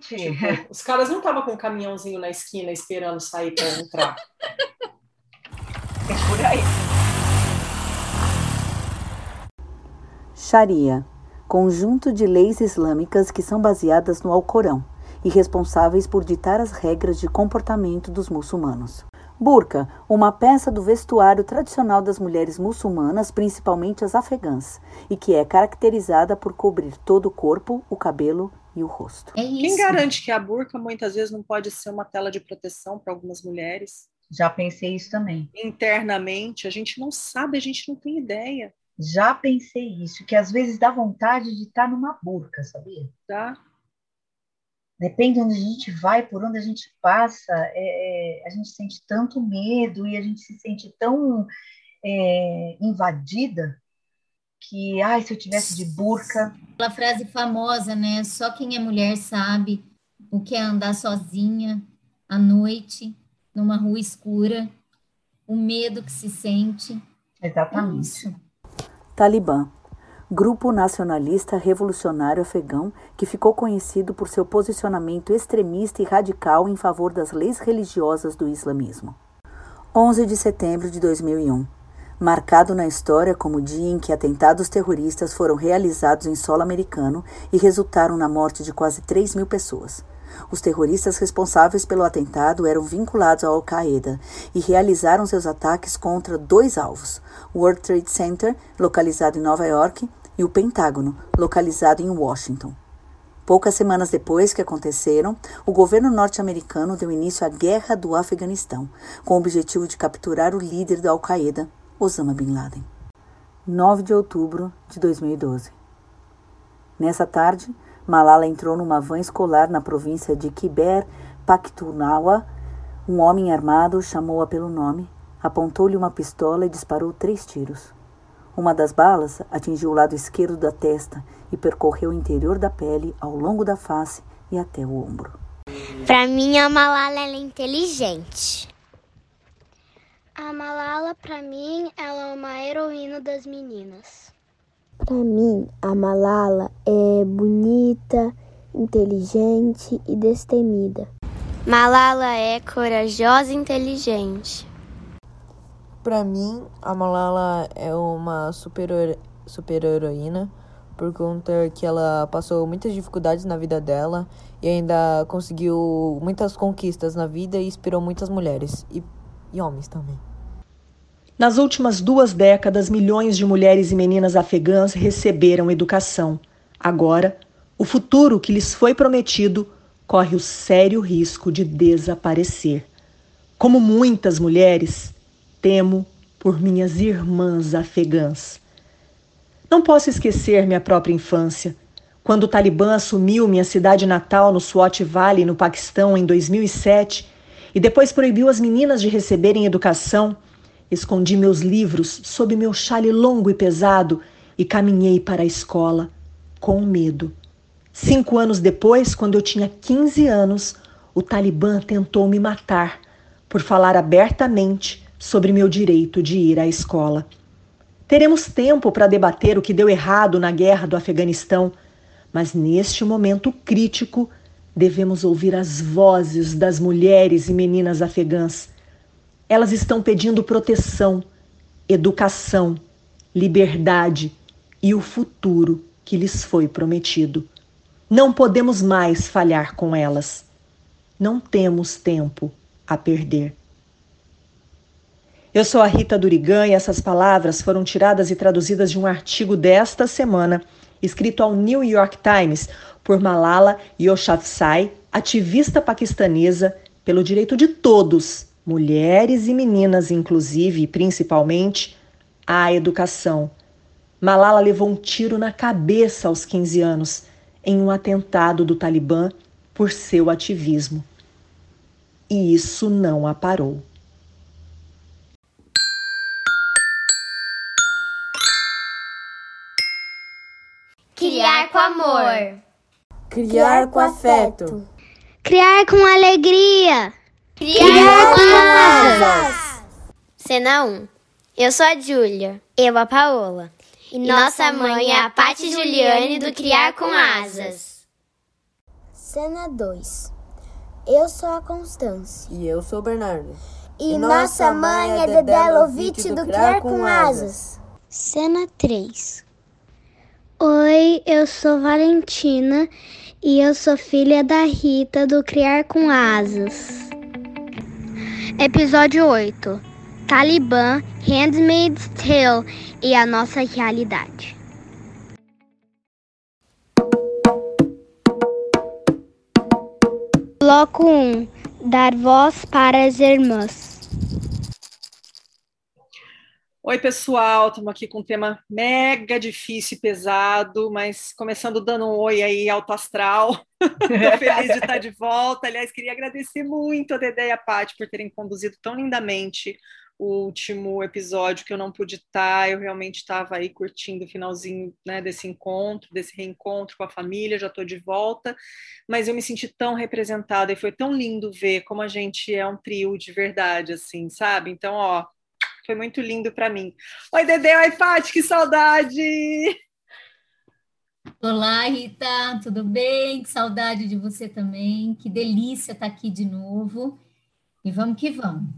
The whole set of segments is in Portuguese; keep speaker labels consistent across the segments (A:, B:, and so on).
A: Tipo, os caras não estavam com um caminhãozinho na esquina esperando sair para entrar.
B: É por aí.
C: Sharia conjunto de leis islâmicas que são baseadas no Alcorão e responsáveis por ditar as regras de comportamento dos muçulmanos. Burka, uma peça do vestuário tradicional das mulheres muçulmanas, principalmente as afegãs, e que é caracterizada por cobrir todo o corpo, o cabelo e o rosto.
A: É Quem garante que a burca muitas vezes não pode ser uma tela de proteção para algumas mulheres?
B: Já pensei isso também.
A: Internamente, a gente não sabe, a gente não tem ideia.
B: Já pensei isso, que às vezes dá vontade de estar numa burca, sabia?
A: Tá.
B: Depende de onde a gente vai, por onde a gente passa, é, é, a gente sente tanto medo e a gente se sente tão é, invadida que, ai, se eu tivesse de burca.
D: Aquela frase famosa, né? Só quem é mulher sabe o que é andar sozinha à noite, numa rua escura, o medo que se sente.
B: Exatamente.
C: É Talibã, grupo nacionalista revolucionário afegão que ficou conhecido por seu posicionamento extremista e radical em favor das leis religiosas do islamismo. 11 de setembro de 2001 marcado na história como o dia em que atentados terroristas foram realizados em solo americano e resultaram na morte de quase 3 mil pessoas. Os terroristas responsáveis pelo atentado eram vinculados ao Al-Qaeda e realizaram seus ataques contra dois alvos: o World Trade Center, localizado em Nova York, e o Pentágono, localizado em Washington. Poucas semanas depois que aconteceram, o governo norte-americano deu início à Guerra do Afeganistão, com o objetivo de capturar o líder da Al-Qaeda, Osama Bin Laden. 9 de outubro de 2012. Nessa tarde, Malala entrou numa van escolar na província de Kiber Pakhtunkhwa. Um homem armado chamou-a pelo nome, apontou-lhe uma pistola e disparou três tiros. Uma das balas atingiu o lado esquerdo da testa e percorreu o interior da pele ao longo da face e até o ombro.
E: Para mim, a Malala é inteligente.
F: A Malala, para mim, ela é uma heroína das meninas.
G: Para mim, a Malala é bonita, inteligente e destemida.
E: Malala é corajosa e inteligente.
H: Para mim, a Malala é uma super, super heroína por conta que ela passou muitas dificuldades na vida dela e ainda conseguiu muitas conquistas na vida e inspirou muitas mulheres e, e homens também.
I: Nas últimas duas décadas, milhões de mulheres e meninas afegãs receberam educação. Agora, o futuro que lhes foi prometido corre o sério risco de desaparecer. Como muitas mulheres, temo por minhas irmãs afegãs. Não posso esquecer minha própria infância. Quando o Talibã assumiu minha cidade natal no Swat Valley, no Paquistão, em 2007, e depois proibiu as meninas de receberem educação, Escondi meus livros sob meu chale longo e pesado e caminhei para a escola, com medo. Cinco anos depois, quando eu tinha 15 anos, o Talibã tentou me matar por falar abertamente sobre meu direito de ir à escola. Teremos tempo para debater o que deu errado na guerra do Afeganistão, mas neste momento crítico devemos ouvir as vozes das mulheres e meninas afegãs elas estão pedindo proteção, educação, liberdade e o futuro que lhes foi prometido. Não podemos mais falhar com elas. Não temos tempo a perder. Eu sou a Rita Durigan e essas palavras foram tiradas e traduzidas de um artigo desta semana, escrito ao New York Times por Malala Yousafzai, ativista paquistanesa pelo direito de todos mulheres e meninas, inclusive e principalmente, à educação. Malala levou um tiro na cabeça aos 15 anos em um atentado do Talibã por seu ativismo. E isso não a parou.
E: Criar com amor.
H: Criar com afeto.
F: Criar com alegria.
E: Criar com asas. Cena 1. Eu sou a Júlia. Eu a Paola. E, e nossa mãe é a Pati Juliane do Criar com Asas.
G: Cena 2. Eu sou a Constância.
H: E eu sou o Bernardo.
G: E, e nossa mãe é Dedé Lovitch do Criar com Asas.
F: Cena 3. Oi, eu sou Valentina e eu sou filha da Rita do Criar com Asas. Episódio 8. Talibã, Handmaid's Tale e a nossa realidade. Bloco 1. Dar voz para as irmãs.
A: Oi, pessoal, estamos aqui com um tema mega difícil e pesado, mas começando dando um oi aí alto astral. Estou feliz de estar de volta. Aliás, queria agradecer muito a Dedé e a Paty por terem conduzido tão lindamente o último episódio que eu não pude estar. Eu realmente estava aí curtindo o finalzinho né, desse encontro, desse reencontro com a família. Já estou de volta, mas eu me senti tão representada e foi tão lindo ver como a gente é um trio de verdade, assim, sabe? Então, ó foi muito lindo para mim. Oi, Dedé, oi, Paty, que saudade!
D: Olá, Rita, tudo bem? Que saudade de você também. Que delícia estar aqui de novo. E vamos que vamos.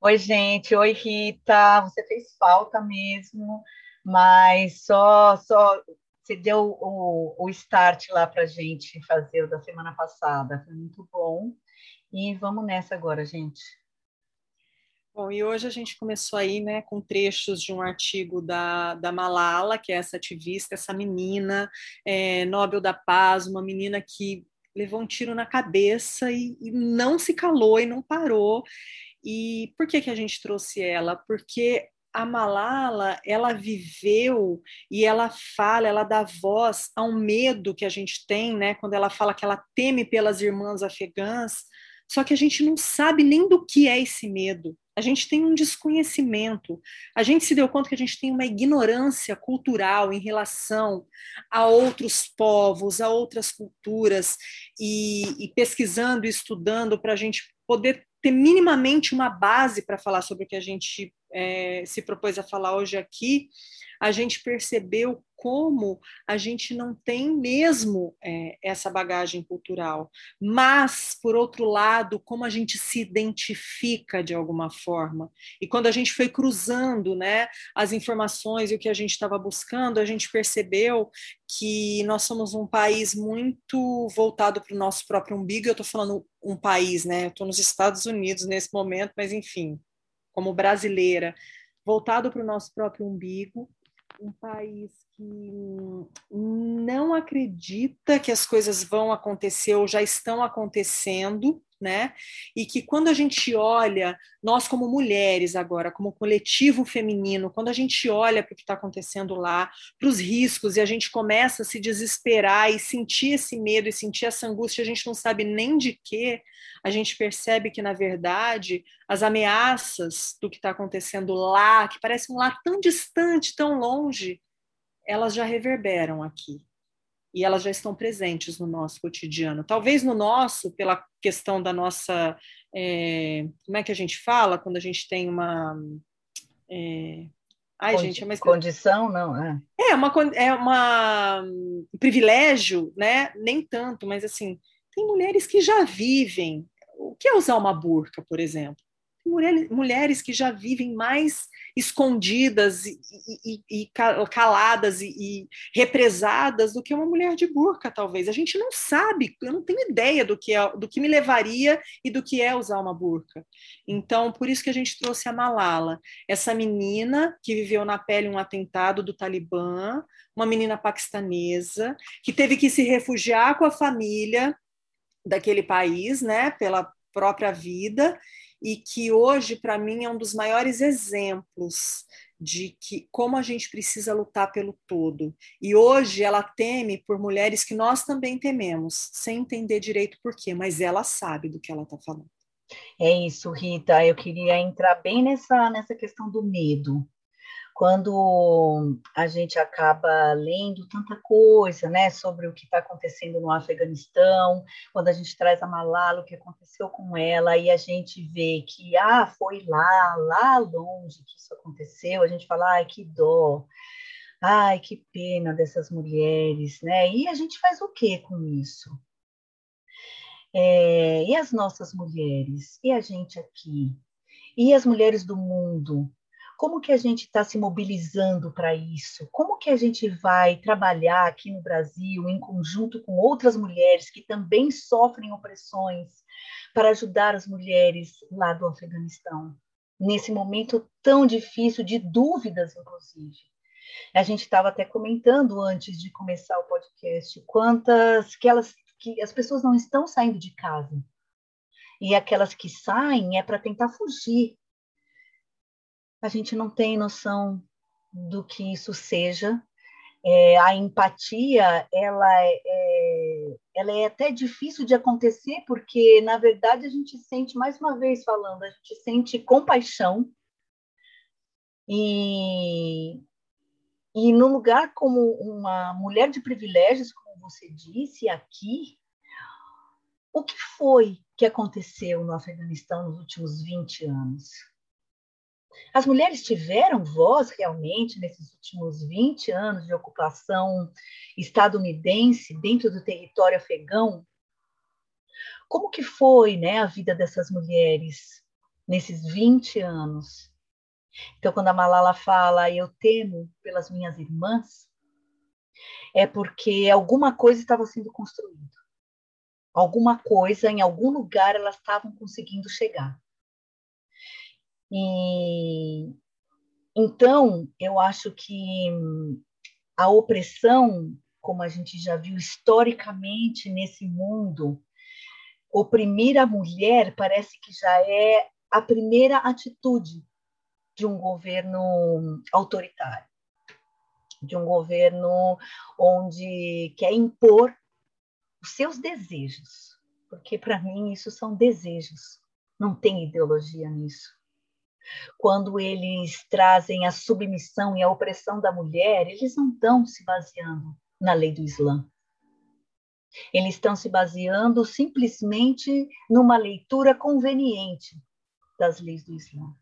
C: Oi, gente. Oi, Rita. Você fez falta mesmo, mas só só você deu o, o start lá para gente fazer o da semana passada. Foi muito bom. E vamos nessa agora, gente.
A: Bom, e hoje a gente começou aí, né, com trechos de um artigo da, da Malala, que é essa ativista, essa menina é, Nobel da Paz, uma menina que levou um tiro na cabeça e, e não se calou e não parou. E por que, que a gente trouxe ela? Porque a Malala, ela viveu e ela fala, ela dá voz a um medo que a gente tem, né, quando ela fala que ela teme pelas irmãs afegãs, só que a gente não sabe nem do que é esse medo. A gente tem um desconhecimento. A gente se deu conta que a gente tem uma ignorância cultural em relação a outros povos, a outras culturas, e, e pesquisando estudando para a gente poder ter minimamente uma base para falar sobre o que a gente é, se propôs a falar hoje aqui, a gente percebeu como a gente não tem mesmo é, essa bagagem cultural. Mas, por outro lado, como a gente se identifica de alguma forma. E quando a gente foi cruzando né, as informações e o que a gente estava buscando, a gente percebeu que nós somos um país muito voltado para o nosso próprio umbigo. Eu estou falando um país, né? Estou nos Estados Unidos nesse momento, mas enfim, como brasileira, voltado para o nosso próprio umbigo, um país que não acredita que as coisas vão acontecer ou já estão acontecendo, né? E que quando a gente olha, nós como mulheres agora, como coletivo feminino, quando a gente olha para o que está acontecendo lá, para os riscos, e a gente começa a se desesperar e sentir esse medo e sentir essa angústia, a gente não sabe nem de quê, a gente percebe que, na verdade, as ameaças do que está acontecendo lá, que parece um lá tão distante, tão longe, elas já reverberam aqui e elas já estão presentes no nosso cotidiano. Talvez no nosso, pela questão da nossa. É, como é que a gente fala quando a gente tem uma. É, ai,
C: Condi
A: gente, é uma
C: condição, não, é.
A: É, uma, é uma, um privilégio, né? Nem tanto, mas assim, tem mulheres que já vivem. O que é usar uma burca, por exemplo? Mulheres, que já vivem mais escondidas e, e, e caladas e, e, represadas do que uma mulher de burca, talvez. A gente não sabe, eu não tenho ideia do que, é, do que me levaria e do que é usar uma burca. Então, por isso que a gente trouxe a Malala, essa menina que viveu na pele um atentado do Talibã, uma menina paquistanesa, que teve que se refugiar com a família daquele país, né, pela própria vida, e que hoje, para mim, é um dos maiores exemplos de que como a gente precisa lutar pelo todo. E hoje ela teme por mulheres que nós também tememos, sem entender direito por quê, mas ela sabe do que ela está falando.
C: É isso, Rita. Eu queria entrar bem nessa, nessa questão do medo quando a gente acaba lendo tanta coisa, né, sobre o que está acontecendo no Afeganistão, quando a gente traz a Malala, o que aconteceu com ela, e a gente vê que, ah, foi lá, lá longe que isso aconteceu, a gente fala, ai, que dó, ai, que pena dessas mulheres, né, e a gente faz o que com isso? É, e as nossas mulheres? E a gente aqui? E as mulheres do mundo? Como que a gente está se mobilizando para isso? Como que a gente vai trabalhar aqui no Brasil em conjunto com outras mulheres que também sofrem opressões para ajudar as mulheres lá do Afeganistão? Nesse momento tão difícil de dúvidas, inclusive. A gente estava até comentando antes de começar o podcast quantas que elas que as pessoas não estão saindo de casa. E aquelas que saem é para tentar fugir. A gente não tem noção do que isso seja. É, a empatia, ela é, é, ela é até difícil de acontecer, porque, na verdade, a gente sente, mais uma vez falando, a gente sente compaixão. E, e no lugar como uma mulher de privilégios, você disse aqui, o que foi que aconteceu no Afeganistão nos últimos 20 anos? As mulheres tiveram voz realmente nesses últimos 20 anos de ocupação estadunidense dentro do território afegão? Como que foi né, a vida dessas mulheres nesses 20 anos? Então, quando a Malala fala, eu temo pelas minhas irmãs, é porque alguma coisa estava sendo construída. Alguma coisa, em algum lugar, elas estavam conseguindo chegar. E então, eu acho que a opressão, como a gente já viu historicamente nesse mundo, oprimir a mulher parece que já é a primeira atitude de um governo autoritário de um governo onde quer impor os seus desejos, porque para mim isso são desejos, não tem ideologia nisso. Quando eles trazem a submissão e a opressão da mulher, eles não estão se baseando na lei do Islã. Eles estão se baseando simplesmente numa leitura conveniente das leis do Islã.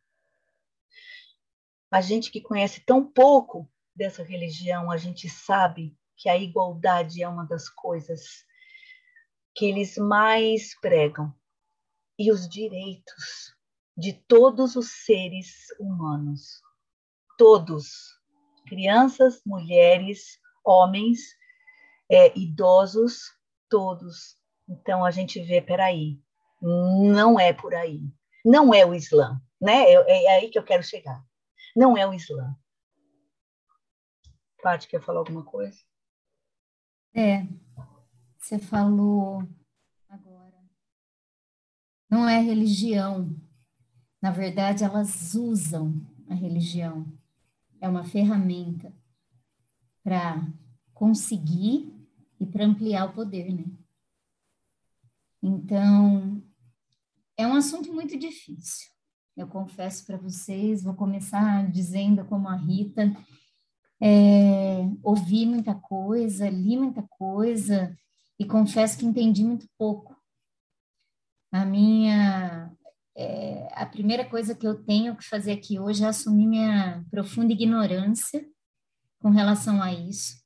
C: A gente que conhece tão pouco dessa religião, a gente sabe que a igualdade é uma das coisas que eles mais pregam e os direitos de todos os seres humanos. Todos, crianças, mulheres, homens, é, idosos, todos. Então a gente vê, peraí, não é por aí. Não é o Islã, né? É, é aí que eu quero chegar. Não é o Islã. Paty, quer falar alguma coisa?
D: É, você falou agora. Não é religião. Na verdade, elas usam a religião. É uma ferramenta para conseguir e para ampliar o poder, né? Então, é um assunto muito difícil. Eu confesso para vocês, vou começar dizendo como a Rita, é, ouvi muita coisa, li muita coisa e confesso que entendi muito pouco. A minha é, a primeira coisa que eu tenho que fazer aqui hoje é assumir minha profunda ignorância com relação a isso.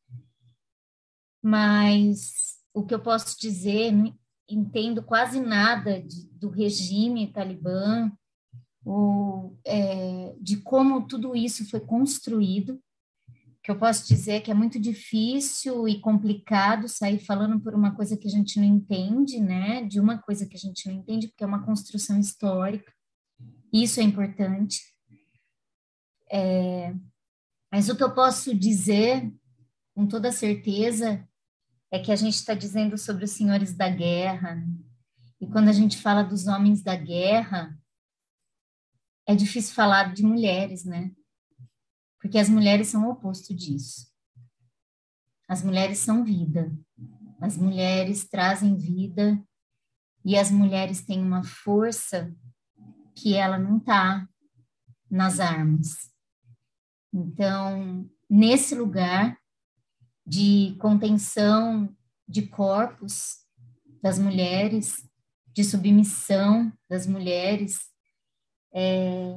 D: Mas o que eu posso dizer, não entendo quase nada de, do regime talibã, ou, é, de como tudo isso foi construído que eu posso dizer que é muito difícil e complicado sair falando por uma coisa que a gente não entende, né? De uma coisa que a gente não entende, porque é uma construção histórica. Isso é importante. É, mas o que eu posso dizer, com toda certeza, é que a gente está dizendo sobre os senhores da guerra. E quando a gente fala dos homens da guerra, é difícil falar de mulheres, né? Porque as mulheres são o oposto disso. As mulheres são vida, as mulheres trazem vida e as mulheres têm uma força que ela não está nas armas. Então, nesse lugar de contenção de corpos das mulheres, de submissão das mulheres, é,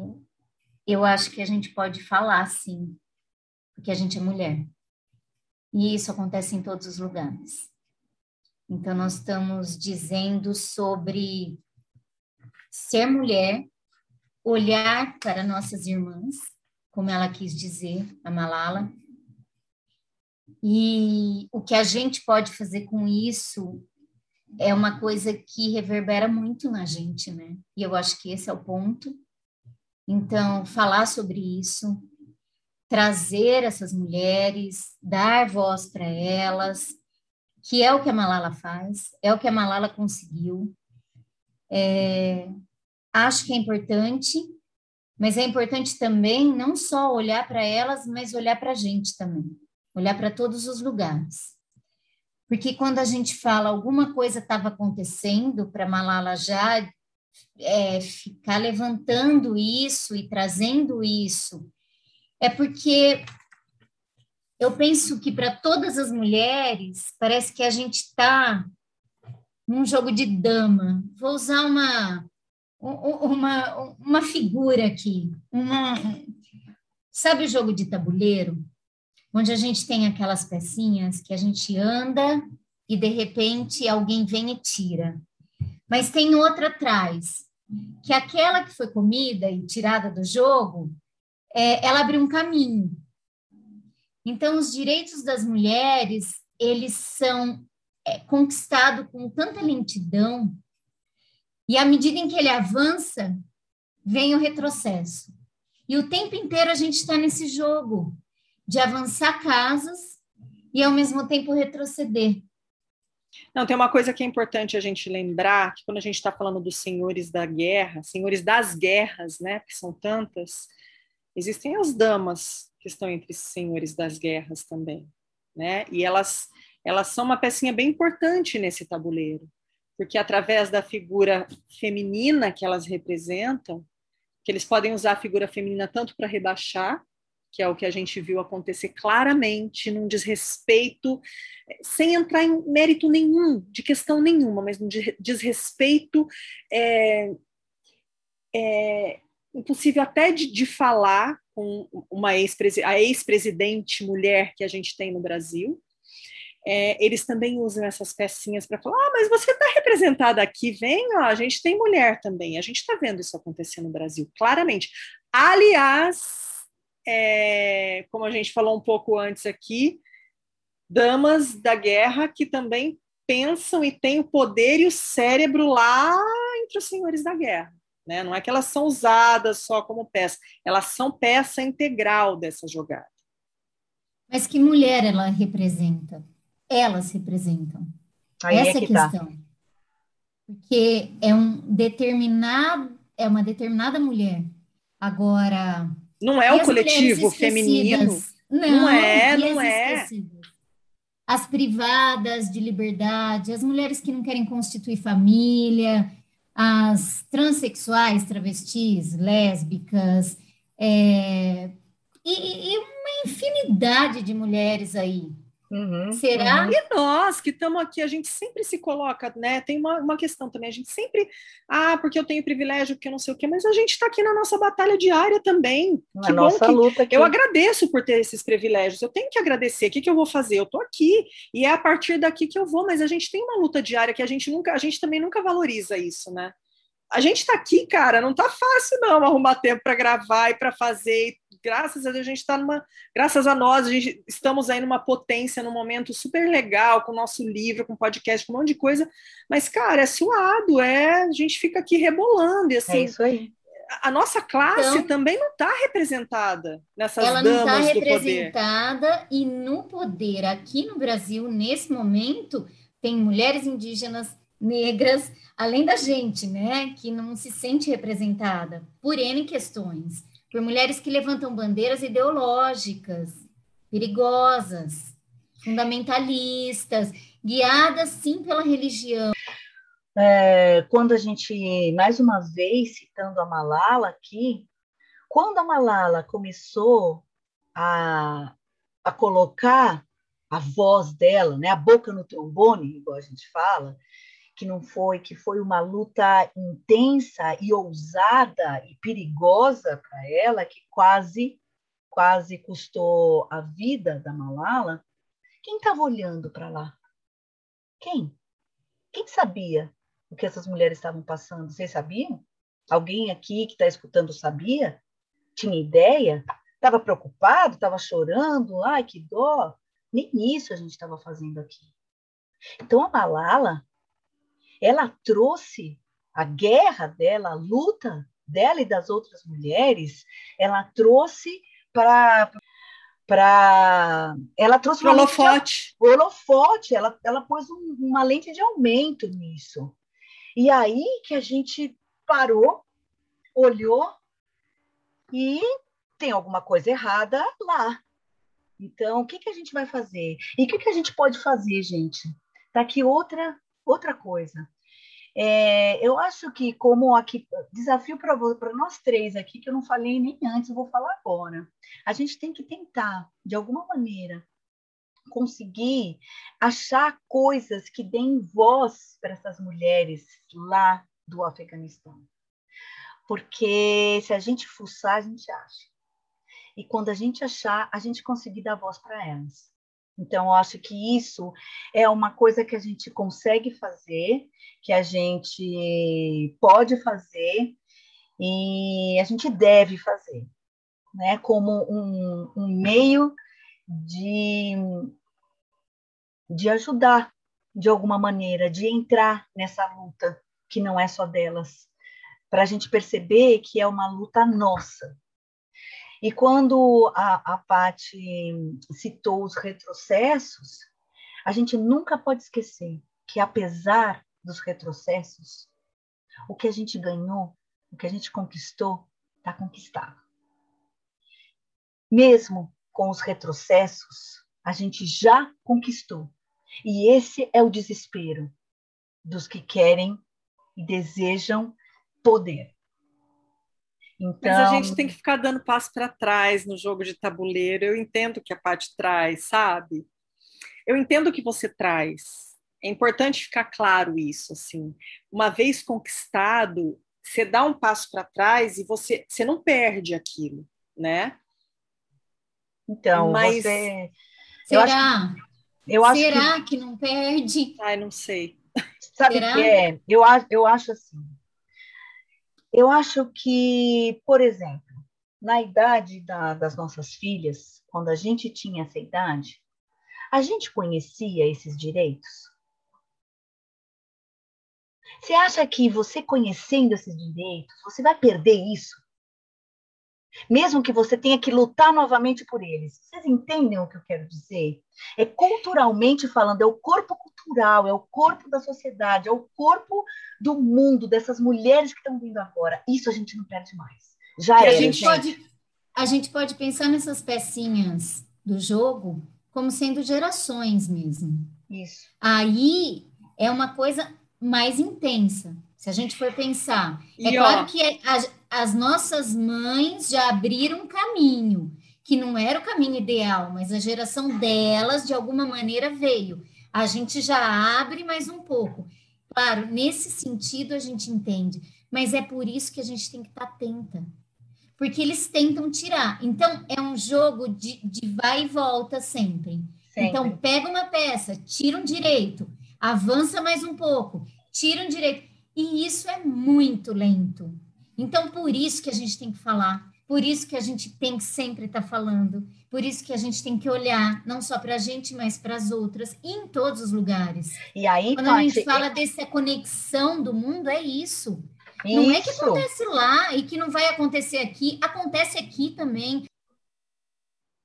D: eu acho que a gente pode falar sim, porque a gente é mulher. E isso acontece em todos os lugares. Então, nós estamos dizendo sobre ser mulher, olhar para nossas irmãs, como ela quis dizer, a Malala, e o que a gente pode fazer com isso é uma coisa que reverbera muito na gente, né? E eu acho que esse é o ponto. Então, falar sobre isso, trazer essas mulheres, dar voz para elas, que é o que a Malala faz, é o que a Malala conseguiu. É, acho que é importante, mas é importante também não só olhar para elas, mas olhar para a gente também, olhar para todos os lugares. Porque quando a gente fala alguma coisa estava acontecendo para Malala já é, ficar levantando isso e trazendo isso, é porque eu penso que para todas as mulheres, parece que a gente está num jogo de dama. Vou usar uma, uma, uma figura aqui. Uma, sabe o jogo de tabuleiro? Onde a gente tem aquelas pecinhas que a gente anda e de repente alguém vem e tira. Mas tem outra atrás, que aquela que foi comida e tirada do jogo, é, ela abre um caminho. Então, os direitos das mulheres, eles são é, conquistados com tanta lentidão, e à medida em que ele avança, vem o retrocesso. E o tempo inteiro a gente está nesse jogo de avançar casas e, ao mesmo tempo, retroceder.
A: Não, tem uma coisa que é importante a gente lembrar, que quando a gente está falando dos senhores da guerra, senhores das guerras, né, que são tantas, existem as damas que estão entre os senhores das guerras também, né? E elas elas são uma pecinha bem importante nesse tabuleiro, porque através da figura feminina que elas representam, que eles podem usar a figura feminina tanto para rebaixar, que é o que a gente viu acontecer claramente, num desrespeito, sem entrar em mérito nenhum, de questão nenhuma, mas num desrespeito é, é, impossível até de, de falar com uma ex a ex-presidente mulher que a gente tem no Brasil. É, eles também usam essas pecinhas para falar: ah, mas você está representada aqui, vem, ó, a gente tem mulher também. A gente está vendo isso acontecer no Brasil, claramente. Aliás, é, como a gente falou um pouco antes aqui, damas da guerra que também pensam e têm o poder e o cérebro lá entre os senhores da guerra. Né? Não é que elas são usadas só como peça, elas são peça integral dessa jogada.
D: Mas que mulher ela representa? Elas representam. Aí Essa é, é a tá. questão. Tá. Porque é um determinado, é uma determinada mulher. Agora.
A: Não é o coletivo feminino. Não, não é, não é.
D: As privadas de liberdade, as mulheres que não querem constituir família, as transexuais, travestis, lésbicas, é, e, e, uma infinidade de mulheres aí. Uhum, Será?
A: Uhum. E nós que estamos aqui, a gente sempre se coloca, né? Tem uma, uma questão também, a gente sempre, ah, porque eu tenho privilégio, porque eu não sei o quê, mas a gente está aqui na nossa batalha diária também.
C: Na nossa luta aqui.
A: Eu agradeço por ter esses privilégios, eu tenho que agradecer. O que, que eu vou fazer? Eu estou aqui, e é a partir daqui que eu vou, mas a gente tem uma luta diária que a gente nunca, a gente também nunca valoriza isso, né? A gente está aqui, cara, não está fácil não arrumar tempo para gravar e para fazer graças a Deus, a gente está numa. Graças a nós, a gente estamos aí numa potência, num momento super legal, com o nosso livro, com podcast, com um monte de coisa. Mas, cara, é suado, é. A gente fica aqui rebolando. E, assim,
C: é isso aí.
A: A nossa classe então, também não está representada nessas ela damas não está
D: representada e no poder aqui no Brasil nesse momento tem mulheres indígenas, negras, além da gente, né, que não se sente representada por N questões por mulheres que levantam bandeiras ideológicas, perigosas, fundamentalistas, guiadas sim pela religião.
C: É, quando a gente, mais uma vez, citando a Malala aqui, quando a Malala começou a, a colocar a voz dela, né, a boca no trombone, igual a gente fala, que não foi, que foi uma luta intensa e ousada e perigosa para ela, que quase, quase custou a vida da Malala. Quem estava olhando para lá? Quem? Quem sabia o que essas mulheres estavam passando? Vocês sabiam? Alguém aqui que está escutando sabia? Tinha ideia? Estava preocupado? Estava chorando? Ai, que dó! Nem isso a gente estava fazendo aqui. Então, a Malala, ela trouxe a guerra dela, a luta dela e das outras mulheres, ela trouxe para para ela trouxe
A: uma holofote.
C: De, holofote, ela, ela pôs um, uma lente de aumento nisso. E aí que a gente parou, olhou e tem alguma coisa errada lá. Então, o que, que a gente vai fazer? E o que, que a gente pode fazer, gente? Tá aqui outra, outra coisa. É, eu acho que, como aqui, desafio para nós três aqui, que eu não falei nem antes, vou falar agora. A gente tem que tentar, de alguma maneira, conseguir achar coisas que deem voz para essas mulheres lá do Afeganistão. Porque se a gente fuçar, a gente acha. E quando a gente achar, a gente conseguir dar voz para elas. Então, eu acho que isso é uma coisa que a gente consegue fazer, que a gente pode fazer e a gente deve fazer, né? Como um, um meio de, de ajudar de alguma maneira, de entrar nessa luta que não é só delas, para a gente perceber que é uma luta nossa, e quando a, a Paty citou os retrocessos, a gente nunca pode esquecer que, apesar dos retrocessos, o que a gente ganhou, o que a gente conquistou, está conquistado. Mesmo com os retrocessos, a gente já conquistou. E esse é o desespero dos que querem e desejam poder.
A: Então... Mas a gente tem que ficar dando passo para trás no jogo de tabuleiro. Eu entendo que a parte traz, sabe? Eu entendo que você traz. É importante ficar claro isso, assim. Uma vez conquistado, você dá um passo para trás e você, você não perde aquilo, né?
C: Então, Mas... você...
D: Será? Eu acho Será que... que não perde?
A: Ai, não sei.
C: Sabe o que é? Eu, eu acho assim, eu acho que, por exemplo, na idade da, das nossas filhas, quando a gente tinha essa idade, a gente conhecia esses direitos? Você acha que você conhecendo esses direitos, você vai perder isso? Mesmo que você tenha que lutar novamente por eles. Vocês entendem o que eu quero dizer? É culturalmente falando, é o corpo cultural, é o corpo da sociedade, é o corpo do mundo, dessas mulheres que estão vindo agora. Isso a gente não perde mais. Já é.
D: A gente, pode, a gente pode pensar nessas pecinhas do jogo como sendo gerações mesmo.
C: Isso.
D: Aí é uma coisa mais intensa. Se a gente for pensar, é e claro ó, que as, as nossas mães já abriram um caminho, que não era o caminho ideal, mas a geração delas, de alguma maneira, veio. A gente já abre mais um pouco. Claro, nesse sentido a gente entende, mas é por isso que a gente tem que estar atenta. Porque eles tentam tirar. Então, é um jogo de, de vai e volta sempre. sempre. Então, pega uma peça, tira um direito, avança mais um pouco, tira um direito. E isso é muito lento. Então, por isso que a gente tem que falar, por isso que a gente tem que sempre estar falando, por isso que a gente tem que olhar não só para a gente, mas para as outras, e em todos os lugares.
C: E aí,
D: quando a gente fala dessa conexão do mundo, é isso. isso. Não é que acontece lá e que não vai acontecer aqui, acontece aqui também.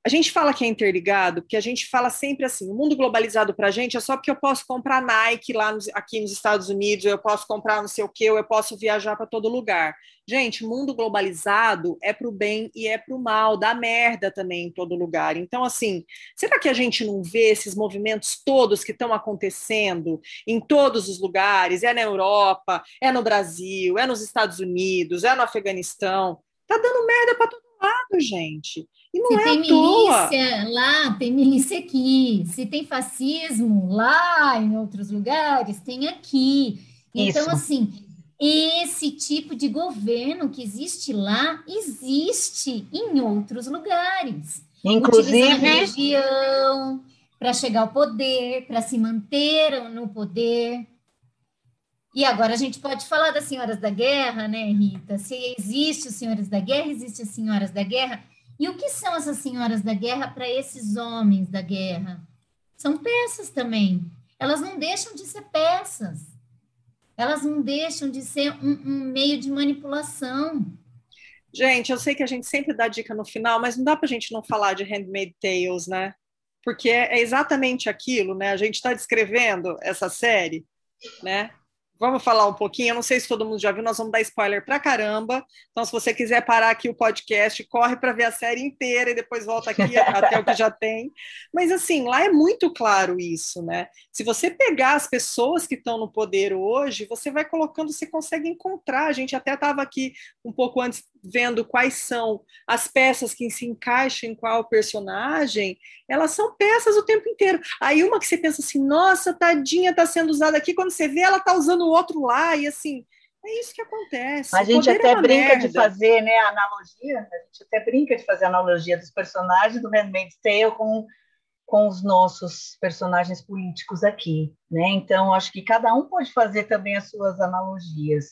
A: A gente fala que é interligado, porque a gente fala sempre assim: o mundo globalizado para a gente é só porque eu posso comprar Nike lá nos, aqui nos Estados Unidos, eu posso comprar não sei o que, eu posso viajar para todo lugar. Gente, mundo globalizado é para o bem e é para o mal, dá merda também em todo lugar. Então, assim, será que a gente não vê esses movimentos todos que estão acontecendo em todos os lugares? É na Europa, é no Brasil, é nos Estados Unidos, é no Afeganistão. Tá dando merda para todo lado, gente. E não
D: Se
A: é
D: tem milícia lá, tem milícia aqui. Se tem fascismo lá em outros lugares, tem aqui. Então, Isso. assim, esse tipo de governo que existe lá existe em outros lugares.
C: Inclusive.
D: a religião para chegar ao poder, para se manter no poder. E agora a gente pode falar das senhoras da guerra, né, Rita? Se existe os senhores da guerra, existe as senhoras da guerra. E o que são essas senhoras da guerra para esses homens da guerra? São peças também. Elas não deixam de ser peças. Elas não deixam de ser um, um meio de manipulação.
A: Gente, eu sei que a gente sempre dá dica no final, mas não dá para a gente não falar de Handmade Tales, né? Porque é exatamente aquilo, né? A gente está descrevendo essa série, né? Vamos falar um pouquinho. Eu não sei se todo mundo já viu, nós vamos dar spoiler pra caramba. Então, se você quiser parar aqui o podcast, corre para ver a série inteira e depois volta aqui até o que já tem. Mas, assim, lá é muito claro isso, né? Se você pegar as pessoas que estão no poder hoje, você vai colocando, você consegue encontrar. A gente até estava aqui um pouco antes vendo quais são as peças que se encaixam em qual personagem, elas são peças o tempo inteiro. Aí uma que você pensa assim, nossa, tadinha está sendo usada aqui, quando você vê, ela está usando o outro lá, e assim, é isso que acontece.
C: A gente até é brinca merda. de fazer né, a analogia, a gente até brinca de fazer a analogia dos personagens do Handmaid's Tale com, com os nossos personagens políticos aqui. Né? Então, acho que cada um pode fazer também as suas analogias.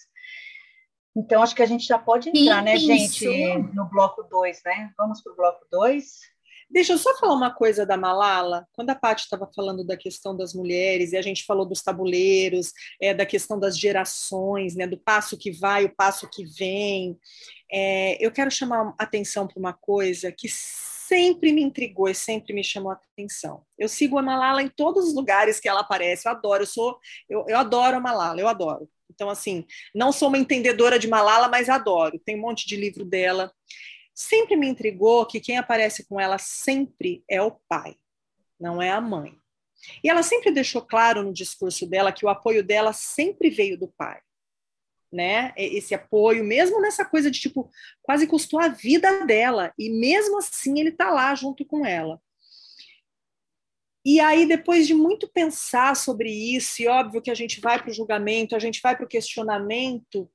C: Então, acho que a gente já pode entrar, Sim, né, gente, no bloco 2, né? Vamos para o bloco 2.
A: Deixa eu só falar uma coisa da Malala. Quando a Paty estava falando da questão das mulheres, e a gente falou dos tabuleiros, é, da questão das gerações, né, do passo que vai, o passo que vem, é, eu quero chamar atenção para uma coisa que sempre me intrigou e sempre me chamou a atenção. Eu sigo a Malala em todos os lugares que ela aparece, eu adoro, eu sou, eu, eu adoro a Malala, eu adoro. Então, assim, não sou uma entendedora de Malala, mas adoro. Tem um monte de livro dela. Sempre me intrigou que quem aparece com ela sempre é o pai, não é a mãe. E ela sempre deixou claro no discurso dela que o apoio dela sempre veio do pai. Né? Esse apoio, mesmo nessa coisa de tipo, quase custou a vida dela, e mesmo assim ele tá lá junto com ela. E aí, depois de muito pensar sobre isso, e óbvio que a gente vai para o julgamento, a gente vai para o questionamento,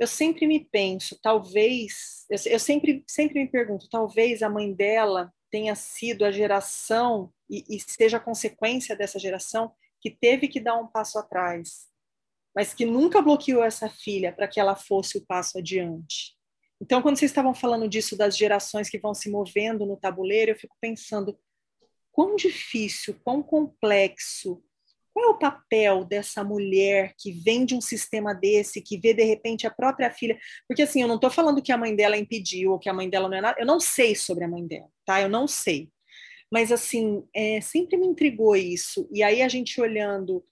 A: eu sempre me penso, talvez, eu, eu, sempre, sempre me pergunto, talvez a mãe dela tenha sido a geração, e, e seja consequência dessa geração, que teve que dar um passo atrás, mas que nunca bloqueou essa filha para que ela fosse o passo adiante. Então, quando vocês estavam falando disso, das gerações que vão se movendo no tabuleiro, eu fico pensando, quão difícil, quão complexo, qual é o papel dessa mulher que vem de um sistema desse, que vê de repente a própria filha? Porque assim, eu não estou falando que a mãe dela impediu ou que a mãe dela não é nada, eu não sei sobre a mãe dela, tá? Eu não sei. Mas assim, é, sempre me intrigou isso. E aí a gente olhando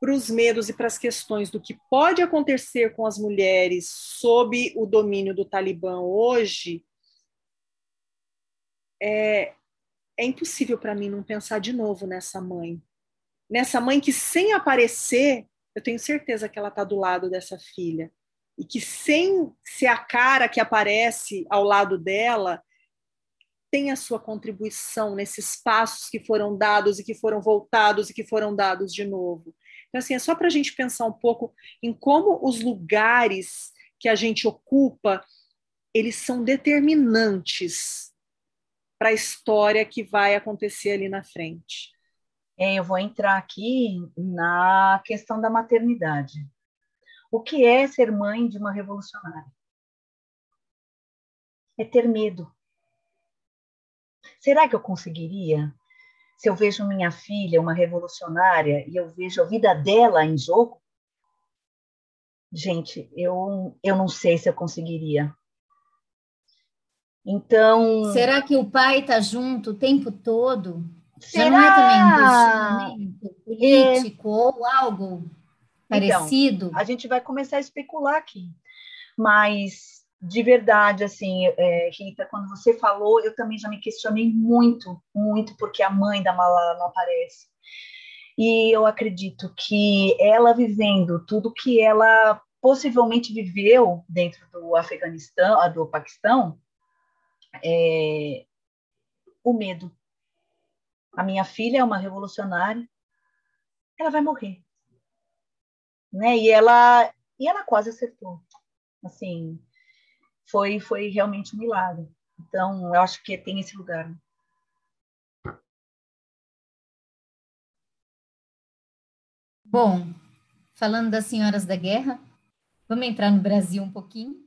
A: para os medos e para as questões do que pode acontecer com as mulheres sob o domínio do Talibã hoje, é, é impossível para mim não pensar de novo nessa mãe. Nessa mãe que, sem aparecer, eu tenho certeza que ela está do lado dessa filha. E que, sem ser a cara que aparece ao lado dela, tem a sua contribuição nesses passos que foram dados e que foram voltados e que foram dados de novo. Então, assim, é só para a gente pensar um pouco em como os lugares que a gente ocupa, eles são determinantes para a história que vai acontecer ali na frente.
C: É, eu vou entrar aqui na questão da maternidade. O que é ser mãe de uma revolucionária? É ter medo. Será que eu conseguiria? Se eu vejo minha filha, uma revolucionária, e eu vejo a vida dela em jogo? Gente, eu, eu não sei se eu conseguiria. Então.
D: Será que o pai está junto o tempo todo? Será? Já não é também um posicionamento político é... ou algo então, parecido?
C: Então, a gente vai começar a especular aqui. Mas, de verdade, assim, é, Rita, quando você falou, eu também já me questionei muito, muito, porque a mãe da Malala não aparece. E eu acredito que ela vivendo tudo que ela possivelmente viveu dentro do Afeganistão, do Paquistão, é, o medo. A minha filha é uma revolucionária, ela vai morrer. Né? E ela e ela quase acertou. Assim, foi foi realmente um milagre. Então, eu acho que tem esse lugar.
D: Bom, falando das senhoras da guerra. Vamos entrar no Brasil um pouquinho?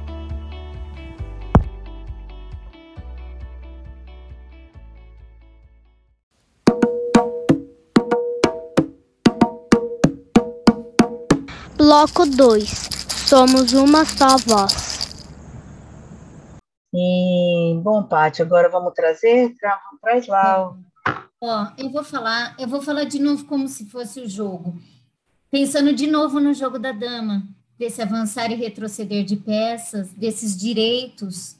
F: Bloco 2. Somos uma só voz.
C: E, bom, Paty, agora vamos trazer, tra traz lá.
D: Ó, eu vou falar, eu vou falar de novo como se fosse o jogo. Pensando de novo no jogo da dama, desse avançar e retroceder de peças, desses direitos,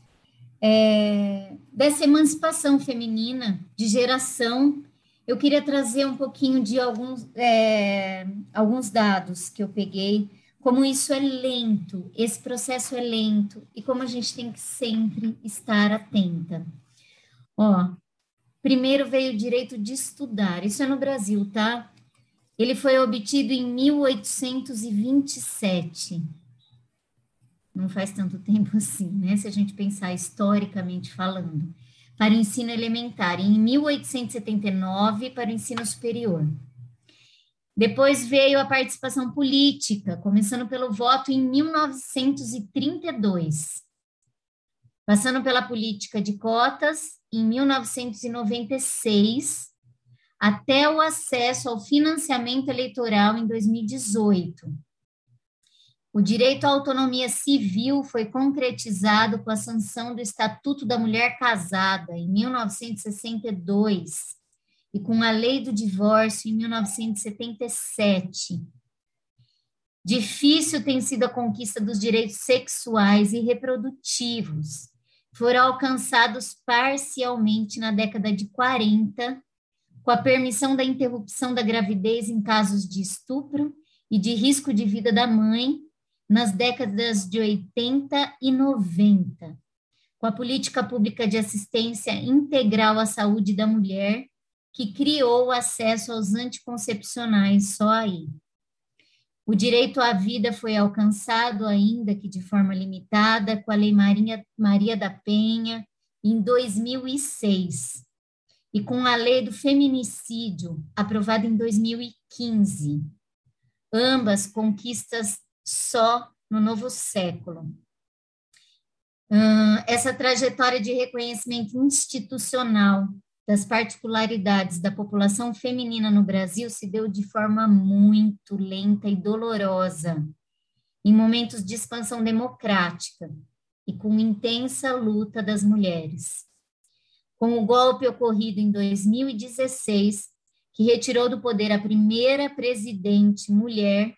D: é, dessa emancipação feminina, de geração eu queria trazer um pouquinho de alguns, é, alguns dados que eu peguei, como isso é lento, esse processo é lento e como a gente tem que sempre estar atenta. Ó, primeiro veio o direito de estudar, isso é no Brasil, tá? Ele foi obtido em 1827. Não faz tanto tempo assim, né? Se a gente pensar historicamente falando para o ensino elementar e em 1879 para o ensino superior. Depois veio a participação política, começando pelo voto em 1932, passando pela política de cotas em 1996, até o acesso ao financiamento eleitoral em 2018. O direito à autonomia civil foi concretizado com a sanção do Estatuto da Mulher Casada, em 1962, e com a Lei do Divórcio, em 1977. Difícil tem sido a conquista dos direitos sexuais e reprodutivos. Foram alcançados parcialmente na década de 40, com a permissão da interrupção da gravidez em casos de estupro e de risco de vida da mãe, nas décadas de 80 e 90, com a política pública de assistência integral à saúde da mulher, que criou o acesso aos anticoncepcionais só aí. O direito à vida foi alcançado, ainda que de forma limitada, com a Lei Maria, Maria da Penha, em 2006, e com a Lei do Feminicídio, aprovada em 2015. Ambas conquistas só no novo século. essa trajetória de reconhecimento institucional das particularidades da população feminina no Brasil se deu de forma muito lenta e dolorosa, em momentos de expansão democrática e com intensa luta das mulheres. Com o golpe ocorrido em 2016, que retirou do poder a primeira presidente mulher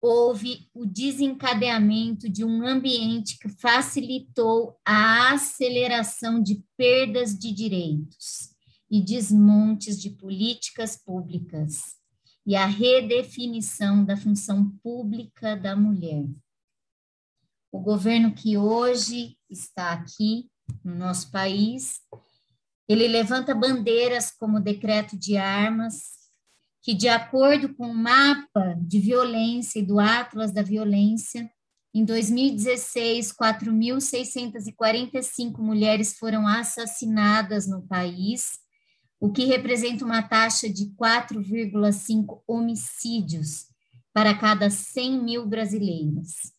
D: houve o desencadeamento de um ambiente que facilitou a aceleração de perdas de direitos e desmontes de políticas públicas e a redefinição da função pública da mulher. O governo que hoje está aqui no nosso país, ele levanta bandeiras como decreto de armas, que, de acordo com o mapa de violência e do Atlas da Violência, em 2016, 4.645 mulheres foram assassinadas no país, o que representa uma taxa de 4,5 homicídios para cada 100 mil brasileiras.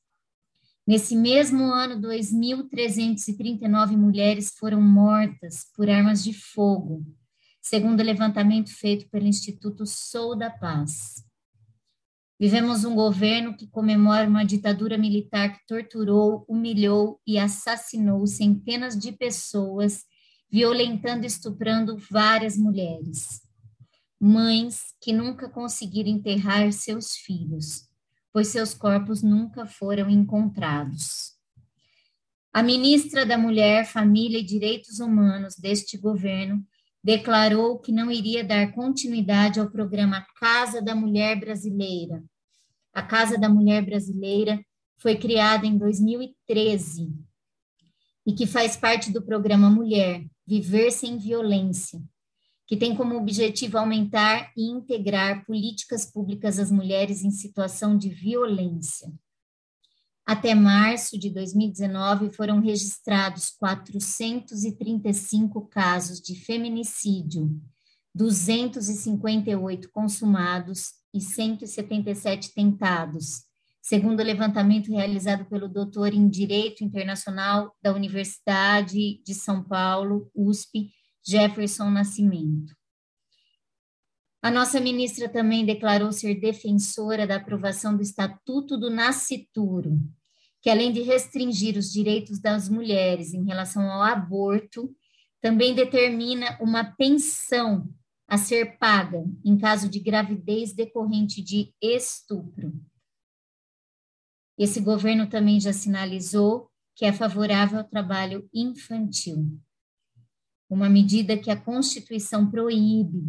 D: Nesse mesmo ano, 2.339 mulheres foram mortas por armas de fogo, segundo o levantamento feito pelo Instituto Sou da Paz. Vivemos um governo que comemora uma ditadura militar que torturou, humilhou e assassinou centenas de pessoas, violentando e estuprando várias mulheres. Mães que nunca conseguiram enterrar seus filhos, pois seus corpos nunca foram encontrados. A ministra da Mulher, Família e Direitos Humanos deste governo declarou que não iria dar continuidade ao programa Casa da Mulher Brasileira. A Casa da Mulher Brasileira foi criada em 2013 e que faz parte do programa Mulher Viver Sem Violência, que tem como objetivo aumentar e integrar políticas públicas às mulheres em situação de violência. Até março de 2019, foram registrados 435 casos de feminicídio, 258 consumados e 177 tentados, segundo o levantamento realizado pelo doutor em Direito Internacional da Universidade de São Paulo, USP, Jefferson Nascimento. A nossa ministra também declarou ser defensora da aprovação do Estatuto do Nascituro, que além de restringir os direitos das mulheres em relação ao aborto, também determina uma pensão a ser paga em caso de gravidez decorrente de estupro. Esse governo também já sinalizou que é favorável ao trabalho infantil. Uma medida que a Constituição proíbe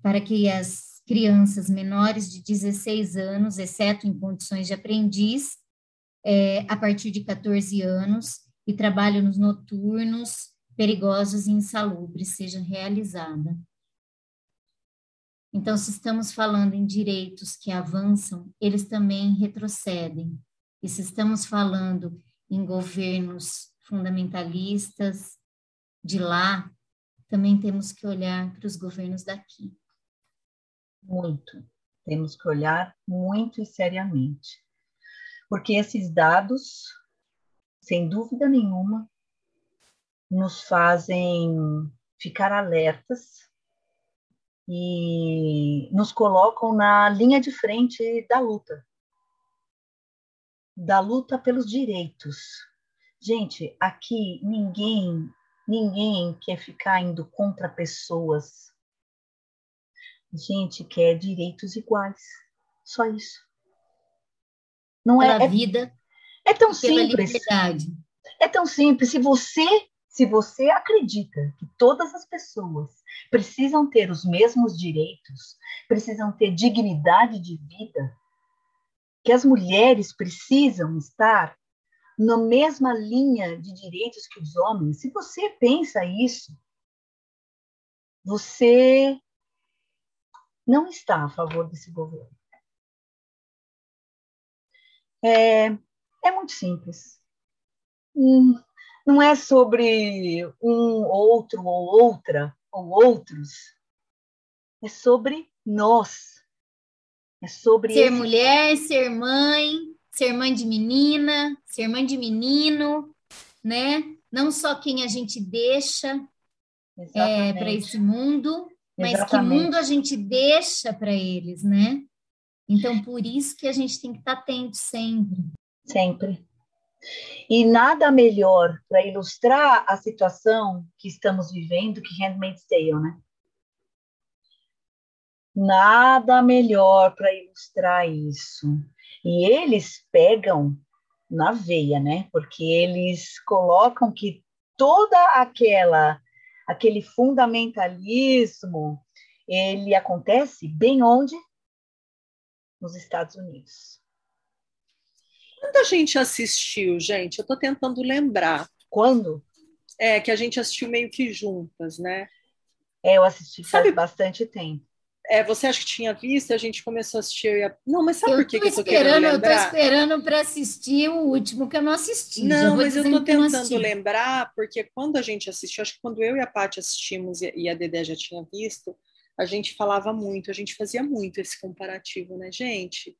D: para que as crianças menores de 16 anos, exceto em condições de aprendiz, é, a partir de 14 anos e trabalho nos noturnos, perigosos e insalubres seja realizada. Então, se estamos falando em direitos que avançam, eles também retrocedem. E se estamos falando em governos fundamentalistas de lá, também temos que olhar para os governos daqui.
C: Muito. Temos que olhar muito e seriamente porque esses dados, sem dúvida nenhuma, nos fazem ficar alertas e nos colocam na linha de frente da luta da luta pelos direitos. Gente, aqui ninguém ninguém quer ficar indo contra pessoas. A gente quer direitos iguais. Só isso.
D: Não é, é vida.
C: É tão simples. Liberdade. É tão simples. Se você, se você acredita que todas as pessoas precisam ter os mesmos direitos, precisam ter dignidade de vida, que as mulheres precisam estar na mesma linha de direitos que os homens, se você pensa isso, você não está a favor desse governo. É, é muito simples. Hum, não é sobre um, outro ou outra ou outros. É sobre nós. É sobre
D: ser esse... mulher, ser mãe, ser mãe de menina, ser mãe de menino, né? Não só quem a gente deixa é, para esse mundo, mas Exatamente. que mundo a gente deixa para eles, né? Então, por isso que a gente tem que estar atento sempre.
C: Sempre. E nada melhor para ilustrar a situação que estamos vivendo que Handmaid's Tale, né? Nada melhor para ilustrar isso. E eles pegam na veia, né? Porque eles colocam que toda aquela aquele fundamentalismo ele acontece bem onde nos Estados Unidos.
A: Quando a gente assistiu, gente, eu estou tentando lembrar.
C: Quando?
A: É, que a gente assistiu meio que juntas, né?
C: É, eu assisti faz sabe, bastante tempo.
A: É, você acha que tinha visto? A gente começou a assistir. A... Não, mas sabe
D: eu
A: por que,
D: que eu tô
A: querendo
D: lembrar? Eu tô esperando para assistir o último que eu não assisti.
A: Não, mas eu tô tentando lembrar, porque quando a gente assistiu, acho que quando eu e a Paty assistimos e a Dedé já tinha visto, a gente falava muito, a gente fazia muito esse comparativo, né, gente?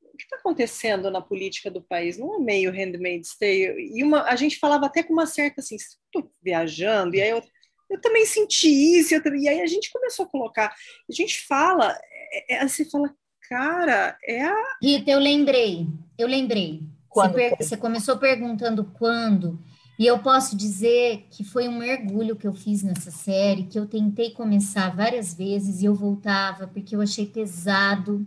A: O que está acontecendo na política do país? Não é meio handmaid's tale? E uma, a gente falava até com uma certa assim, estou viajando, e aí eu, eu também senti isso, eu, e aí a gente começou a colocar, a gente fala, é, é, você fala, cara, é a...
D: Rita, eu lembrei, eu lembrei. Quando você, você começou perguntando quando, e eu posso dizer que foi um mergulho que eu fiz nessa série, que eu tentei começar várias vezes e eu voltava porque eu achei pesado,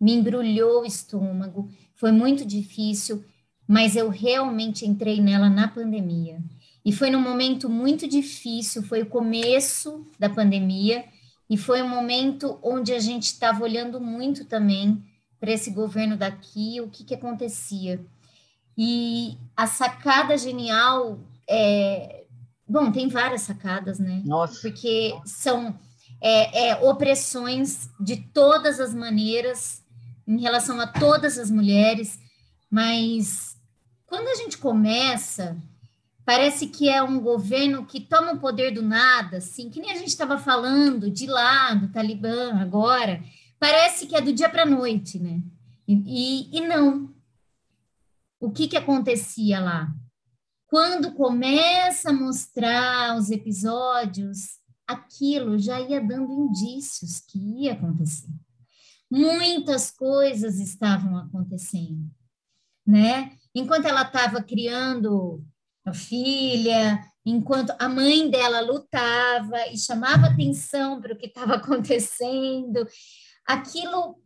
D: me embrulhou o estômago, foi muito difícil, mas eu realmente entrei nela na pandemia. E foi num momento muito difícil, foi o começo da pandemia, e foi um momento onde a gente estava olhando muito também para esse governo daqui, o que, que acontecia. E a sacada genial é. Bom, tem várias sacadas, né?
C: Nossa.
D: Porque são é, é, opressões de todas as maneiras em relação a todas as mulheres, mas quando a gente começa, parece que é um governo que toma o poder do nada, assim, que nem a gente estava falando de lá, do Talibã agora, parece que é do dia para a noite, né? E, e, e não. O que, que acontecia lá? Quando começa a mostrar os episódios, aquilo já ia dando indícios que ia acontecer. Muitas coisas estavam acontecendo, né? Enquanto ela estava criando a filha, enquanto a mãe dela lutava e chamava atenção para o que estava acontecendo, aquilo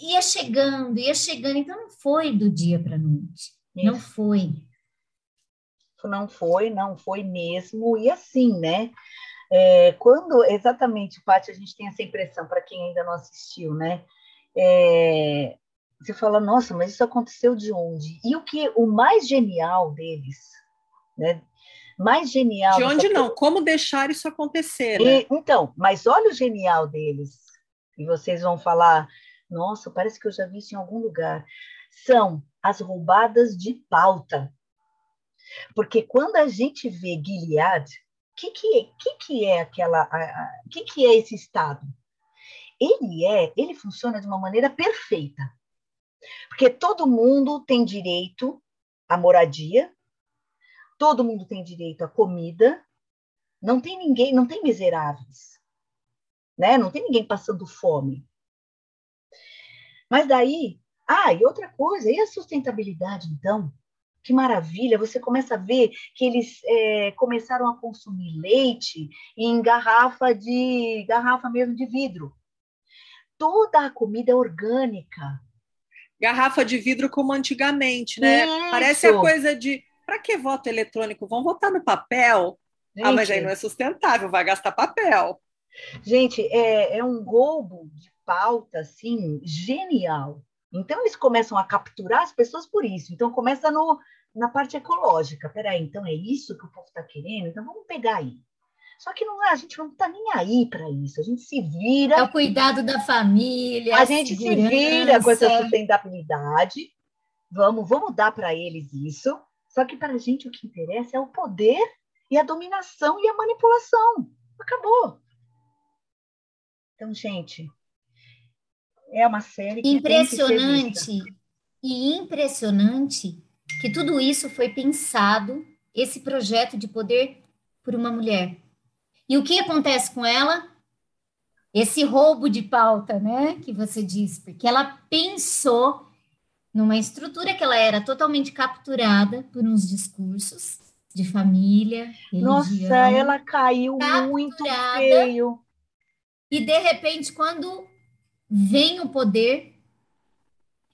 D: ia chegando, ia chegando, então não foi do dia para a noite, não foi.
C: Não foi, não foi mesmo, e assim, né? É, quando, exatamente, Paty, a gente tem essa impressão, para quem ainda não assistiu, né? É, você fala, nossa, mas isso aconteceu de onde? E o que o mais genial deles, né? Mais genial.
A: De onde não? Como deixar isso acontecer? Né?
C: E, então, mas olha o genial deles. E vocês vão falar, nossa, parece que eu já vi isso em algum lugar. São as roubadas de pauta. Porque quando a gente vê Gilead, que, que, que, que é aquela. O que, que é esse Estado? Ele é, ele funciona de uma maneira perfeita. Porque todo mundo tem direito à moradia, todo mundo tem direito à comida, não tem ninguém, não tem miseráveis, né? Não tem ninguém passando fome. Mas daí, ah, e outra coisa, e a sustentabilidade, então? que maravilha, você começa a ver que eles é, começaram a consumir leite em garrafa de garrafa mesmo de vidro. Toda a comida é orgânica.
A: Garrafa de vidro como antigamente, né? Isso. Parece a coisa de para que voto eletrônico? Vão votar no papel? Gente, ah, mas aí não é sustentável, vai gastar papel.
C: Gente, é, é um roubo de pauta assim genial. Então eles começam a capturar as pessoas por isso. Então começa no, na parte ecológica. Peraí, então é isso que o povo está querendo? Então vamos pegar aí. Só que não, a gente não está nem aí para isso. A gente se vira.
D: É o cuidado da família.
C: A, a gente se vira com essa sustentabilidade. Vamos, vamos dar para eles isso. Só que para a gente o que interessa é o poder e a dominação e a manipulação. Acabou. Então, gente, é uma série que
D: impressionante e impressionante que tudo isso foi pensado, esse projeto de poder por uma mulher. E o que acontece com ela? Esse roubo de pauta, né, que você disse, porque ela pensou numa estrutura que ela era totalmente capturada por uns discursos de família, religião,
C: Nossa, ela caiu muito feio.
D: E de repente, quando vem o poder,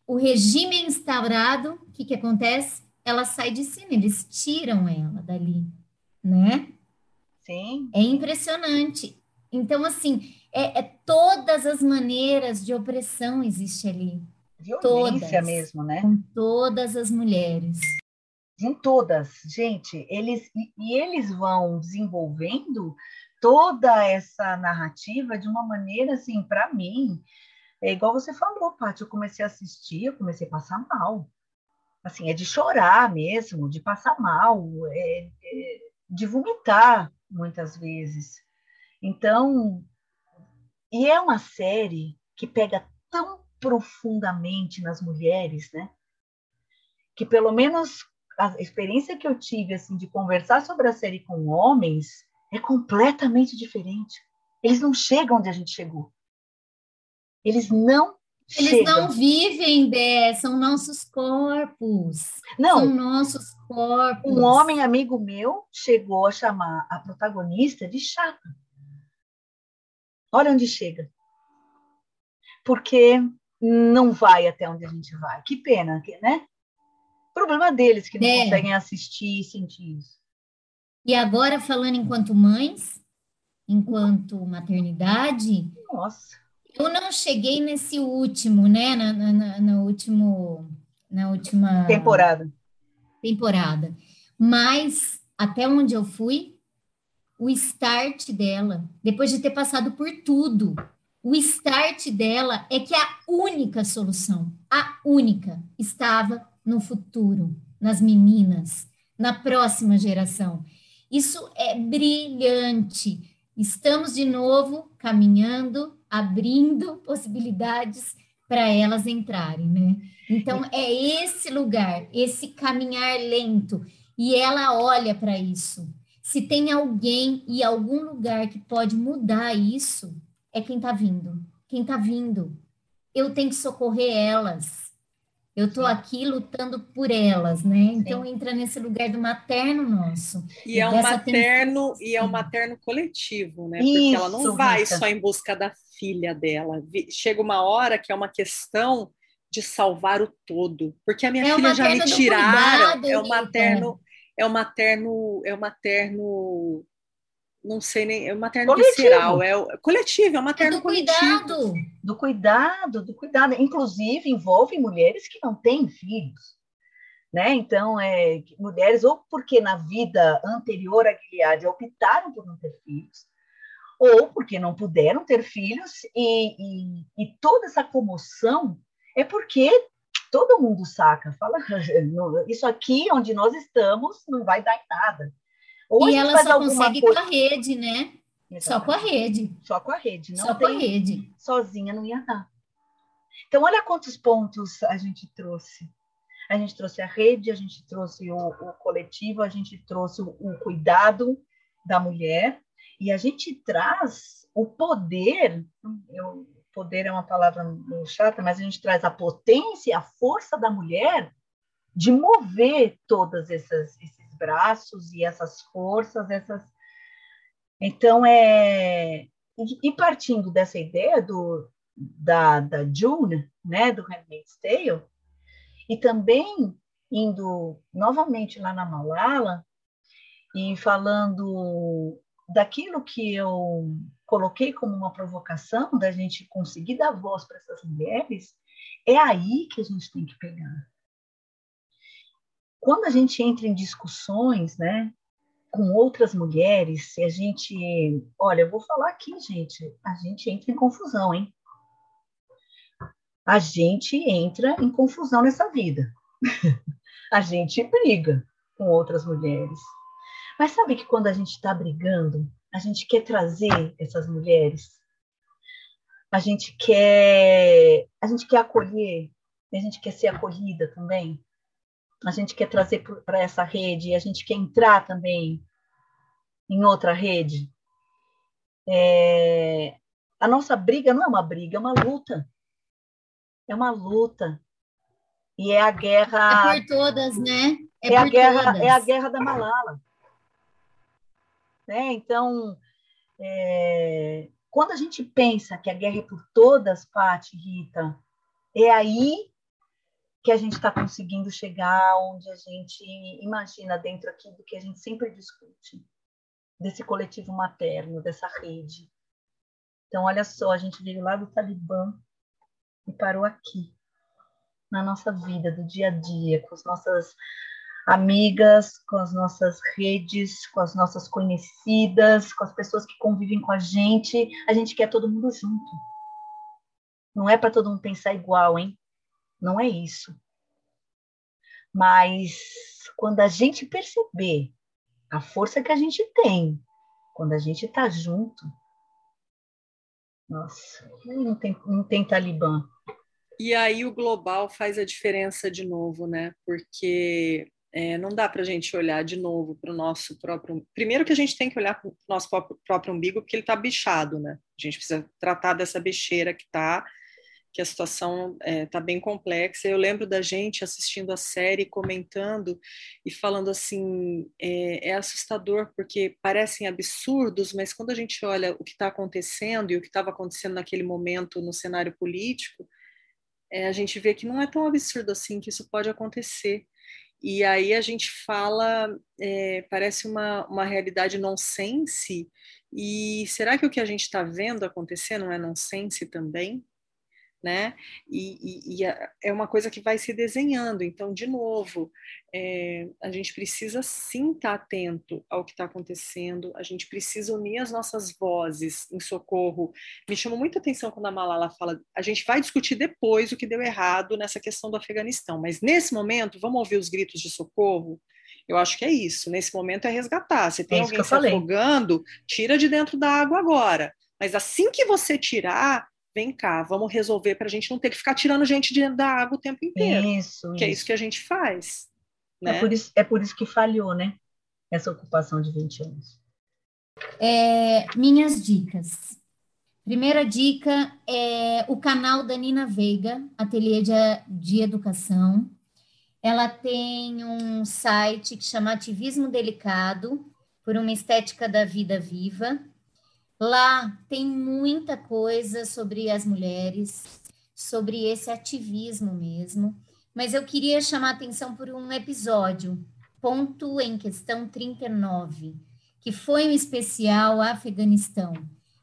D: o regime é instaurado, o que, que acontece? Ela sai de cima, eles tiram ela dali, né?
C: Sim.
D: É impressionante. Então, assim, é, é todas as maneiras de opressão existe ali.
C: Violência todas, mesmo, né?
D: Com todas as mulheres.
C: Em todas, gente, eles e, e eles vão desenvolvendo toda essa narrativa de uma maneira assim, para mim, é igual você falou, Paty, eu comecei a assistir, eu comecei a passar mal. Assim, é de chorar mesmo, de passar mal, é, é, de vomitar muitas vezes. Então, e é uma série que pega tão profundamente nas mulheres, né? Que pelo menos a experiência que eu tive assim de conversar sobre a série com homens é completamente diferente. Eles não chegam onde a gente chegou. Eles não
D: eles chegam. não vivem, Bé, são nossos corpos. Não. São nossos corpos.
C: Um homem amigo meu chegou a chamar a protagonista de chata. Olha onde chega. Porque não vai até onde a gente vai. Que pena, né? Problema deles que não é. conseguem assistir e sentir isso.
D: E agora, falando enquanto mães, enquanto maternidade,
C: Nossa.
D: eu não cheguei nesse último, né? Na, na, na último, na última
C: temporada.
D: temporada. Mas até onde eu fui, o start dela, depois de ter passado por tudo, o start dela é que a única solução, a única, estava no futuro, nas meninas, na próxima geração. Isso é brilhante. Estamos de novo caminhando, abrindo possibilidades para elas entrarem, né? Então é esse lugar, esse caminhar lento, e ela olha para isso. Se tem alguém e algum lugar que pode mudar isso, é quem está vindo. Quem está vindo. Eu tenho que socorrer elas. Eu estou aqui lutando por elas, né? Então Sim. entra nesse lugar do materno nosso.
A: E, é um materno e é um materno coletivo, né? Isso, Porque ela não vai Rita. só em busca da filha dela. Chega uma hora que é uma questão de salvar o todo. Porque a minha é filha já me tiraram. Cuidado, é o materno, é o materno, é o materno não sei nem, é materno coletivo. visceral, é o coletivo, é o materno é do coletivo.
C: Cuidado. Do cuidado, do cuidado. Inclusive, envolve mulheres que não têm filhos. Né? Então, é, mulheres, ou porque na vida anterior à Gilead optaram por não ter filhos, ou porque não puderam ter filhos, e, e, e toda essa comoção é porque todo mundo saca, fala, isso aqui onde nós estamos não vai dar em nada.
D: Ou e ela só consegue coisa... com a rede, né? Exatamente. Só com a rede.
C: Só com a rede. Não
D: só com a rede.
C: Sozinha não ia dar. Então, olha quantos pontos a gente trouxe. A gente trouxe a rede, a gente trouxe o, o coletivo, a gente trouxe o, o, cuidado da mulher e a gente traz o poder. Eu, poder é uma palavra chata, mas a gente traz a potência, a força da mulher de mover todas essas, esses braços e essas forças, essas. Então é e partindo dessa ideia do da, da June, né, do Handmaid's Tale, e também indo novamente lá na Malala e falando daquilo que eu coloquei como uma provocação da gente conseguir dar voz para essas mulheres, é aí que a gente tem que pegar quando a gente entra em discussões, né, com outras mulheres, se a gente, olha, eu vou falar aqui, gente, a gente entra em confusão, hein? A gente entra em confusão nessa vida. a gente briga com outras mulheres. Mas sabe que quando a gente está brigando, a gente quer trazer essas mulheres, a gente quer, a gente quer acolher, a gente quer ser acolhida também a gente quer trazer para essa rede, a gente quer entrar também em outra rede. É, a nossa briga não é uma briga, é uma luta. É uma luta. E é a guerra.
D: É por todas, né?
C: É, é a guerra, todas. é a guerra da Malala. Né? Então, é, quando a gente pensa que a guerra é por todas, Paty, Rita, é aí que a gente está conseguindo chegar onde a gente imagina dentro aqui do que a gente sempre discute, desse coletivo materno, dessa rede. Então, olha só, a gente veio lá do Talibã e parou aqui, na nossa vida, do dia a dia, com as nossas amigas, com as nossas redes, com as nossas conhecidas, com as pessoas que convivem com a gente. A gente quer todo mundo junto. Não é para todo mundo pensar igual, hein? Não é isso. Mas quando a gente perceber a força que a gente tem, quando a gente está junto, nossa, não tem, não tem talibã.
A: E aí o global faz a diferença de novo, né? Porque é, não dá para a gente olhar de novo para o nosso próprio. Primeiro que a gente tem que olhar para o nosso próprio, próprio umbigo, porque ele está bichado, né? A gente precisa tratar dessa bicheira que está que a situação está é, tá bem complexa. Eu lembro da gente assistindo a série, comentando e falando assim: é, é assustador porque parecem absurdos, mas quando a gente olha o que está acontecendo e o que estava acontecendo naquele momento no cenário político, é, a gente vê que não é tão absurdo assim que isso pode acontecer. E aí a gente fala, é, parece uma, uma realidade nonsense, e será que o que a gente está vendo acontecer não é nonsense também? Né? E, e, e, é uma coisa que vai se desenhando. Então, de novo, é, a gente precisa sim estar tá atento ao que está acontecendo, a gente precisa unir as nossas vozes em socorro. Me chamou muita atenção quando a Malala fala: a gente vai discutir depois o que deu errado nessa questão do Afeganistão, mas nesse momento, vamos ouvir os gritos de socorro? Eu acho que é isso. Nesse momento é resgatar. Se tem é alguém se afogando, tira de dentro da água agora. Mas assim que você tirar, vem cá, vamos resolver para a gente não ter que ficar tirando gente de da água o tempo inteiro. Isso, que isso. é isso que a gente faz.
C: É né? É, por isso, é por isso que falhou, né? Essa ocupação de 20 anos.
D: É, minhas dicas. Primeira dica é o canal da Nina Veiga, Ateliê de, de Educação. Ela tem um site que chama Ativismo Delicado, por uma estética da vida viva. Lá tem muita coisa sobre as mulheres, sobre esse ativismo mesmo, mas eu queria chamar a atenção por um episódio, ponto em questão 39, que foi um especial Afeganistão,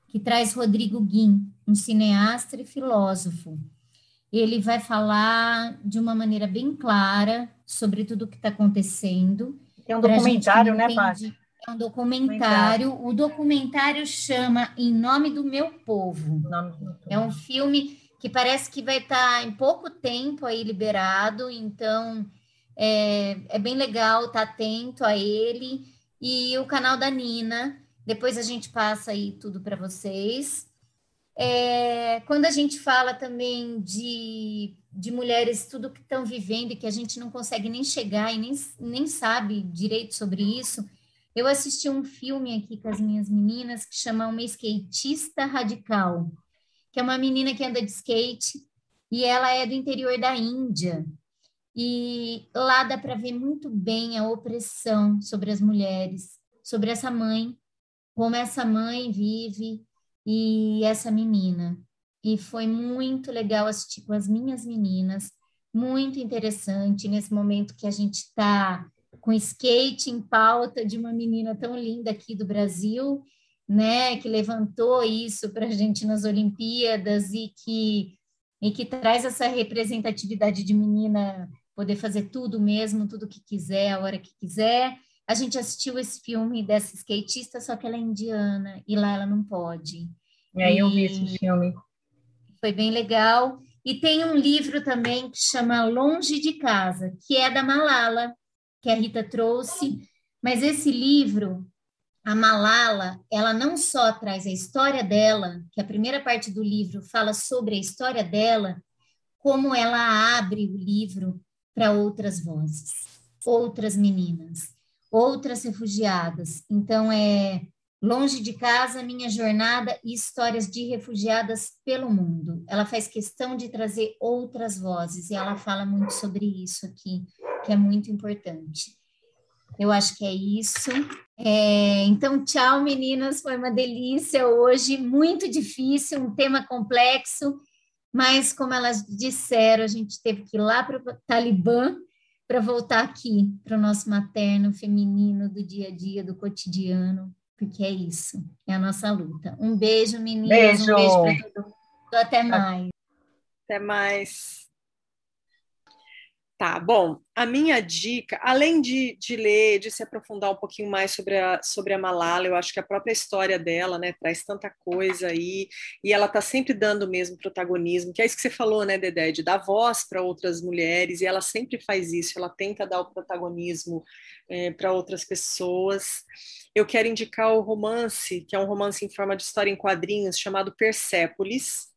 D: que traz Rodrigo Guim, um cineasta e filósofo. Ele vai falar de uma maneira bem clara sobre tudo o que está acontecendo.
C: Tem um documentário, né, Paty?
D: É um documentário. O documentário chama Em Nome do Meu Povo. É um filme que parece que vai estar tá em pouco tempo aí liberado, então é, é bem legal estar tá atento a ele. E o canal da Nina, depois a gente passa aí tudo para vocês. É, quando a gente fala também de, de mulheres, tudo que estão vivendo e que a gente não consegue nem chegar e nem, nem sabe direito sobre isso, eu assisti um filme aqui com as minhas meninas que chama Uma Skatista Radical, que é uma menina que anda de skate e ela é do interior da Índia. E lá dá para ver muito bem a opressão sobre as mulheres, sobre essa mãe, como essa mãe vive e essa menina. E foi muito legal assistir com as minhas meninas, muito interessante nesse momento que a gente está com skate em pauta de uma menina tão linda aqui do Brasil, né, que levantou isso para a gente nas Olimpíadas e que e que traz essa representatividade de menina poder fazer tudo mesmo, tudo que quiser, a hora que quiser. A gente assistiu esse filme dessa skatista, só que ela é indiana e lá ela não pode.
C: E aí eu vi esse filme.
D: Foi bem legal. E tem um livro também que chama Longe de Casa, que é da Malala, que a Rita trouxe, mas esse livro, a Malala, ela não só traz a história dela, que a primeira parte do livro fala sobre a história dela, como ela abre o livro para outras vozes, outras meninas, outras refugiadas. Então é Longe de casa, minha jornada e histórias de refugiadas pelo mundo. Ela faz questão de trazer outras vozes e ela fala muito sobre isso aqui que é muito importante. Eu acho que é isso. É, então, tchau, meninas. Foi uma delícia hoje, muito difícil, um tema complexo, mas como elas disseram, a gente teve que ir lá para o Talibã para voltar aqui para o nosso materno feminino do dia a dia, do cotidiano, porque é isso, é a nossa luta. Um beijo, meninas.
C: Beijo.
D: Um beijo para todo mundo. Até mais.
A: Até mais. Tá, bom, a minha dica, além de, de ler, de se aprofundar um pouquinho mais sobre a, sobre a Malala, eu acho que a própria história dela, né, traz tanta coisa aí, e ela tá sempre dando mesmo protagonismo, que é isso que você falou, né, Dedé, de dar voz para outras mulheres, e ela sempre faz isso, ela tenta dar o protagonismo é, para outras pessoas. Eu quero indicar o romance, que é um romance em forma de história em quadrinhos, chamado Persépolis,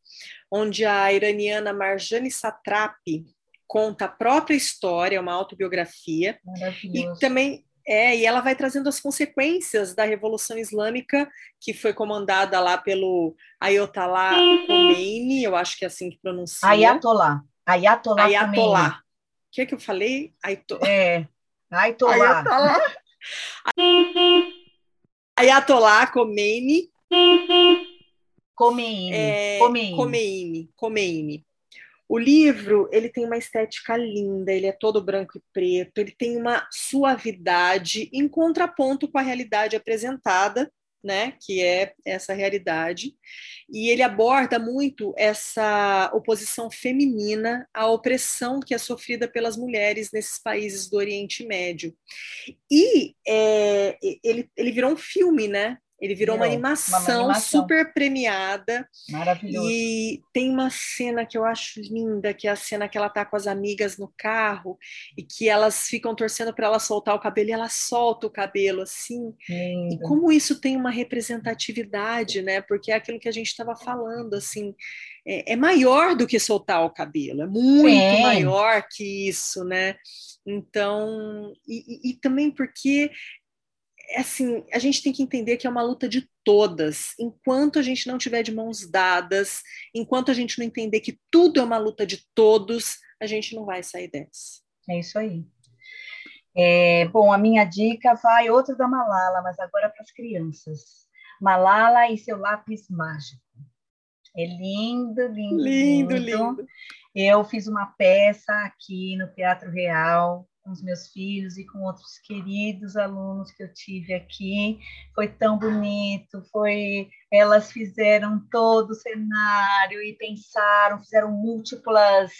A: onde a iraniana Marjane Satrapi, conta a própria história, é uma autobiografia, e também é, e ela vai trazendo as consequências da Revolução Islâmica, que foi comandada lá pelo Ayatollah Khomeini, eu acho que é assim que pronuncia.
C: Ayatollah. Ayatollah.
A: Ayatollah. O que é que eu falei?
C: Aito... É, Ayatollah. Ayatollah.
A: Ayatollah Khomeini.
C: Khomeini. É,
A: Khomeini. Khomeini. Khomeini O livro, ele tem uma estética linda, ele é todo branco e preto, ele tem uma suavidade em contraponto com a realidade apresentada, né, que é essa realidade, e ele aborda muito essa oposição feminina à opressão que é sofrida pelas mulheres nesses países do Oriente Médio. E é, ele, ele virou um filme, né? Ele virou, uma, animação uma, animação super premiada.
C: Maravilhoso.
A: E tem uma cena que eu acho linda, que é a cena que ela tá com as amigas no carro e que elas ficam torcendo para ela soltar o cabelo e ela solta o cabelo assim. Lindo. E como isso tem uma representatividade, né? Porque é aquilo que a gente estava falando, assim, é, é, maior do que soltar o cabelo, é muito Sim. maior que isso, né? Então, e, e, e também porque é assim, a gente tem que entender que é uma luta de todas. Enquanto a gente não tiver de mãos dadas, enquanto a gente não entender que tudo é uma luta de todos, a gente não vai sair dessa.
C: É isso aí. É, bom, a minha dica vai outra da Malala, mas agora para as crianças. Malala e seu lápis mágico. É lindo, lindo, lindo, lindo. lindo. Eu fiz uma peça aqui no Teatro Real com os meus filhos e com outros queridos alunos que eu tive aqui. Foi tão bonito, foi elas fizeram todo o cenário e pensaram, fizeram múltiplas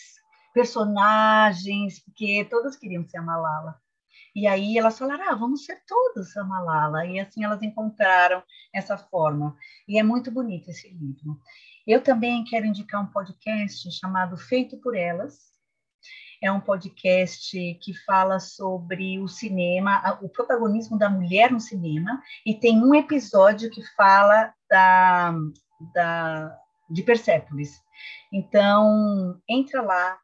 C: personagens, porque todas queriam ser a Malala. E aí elas falaram, ah, vamos ser todas a Malala. E assim elas encontraram essa forma. E é muito bonito esse livro. Eu também quero indicar um podcast chamado Feito por Elas, é um podcast que fala sobre o cinema, o protagonismo da mulher no cinema, e tem um episódio que fala da, da, de Persépolis. Então, entra lá,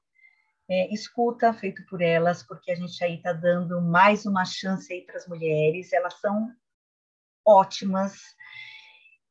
C: é, escuta feito por elas, porque a gente aí está dando mais uma chance aí para as mulheres, elas são ótimas.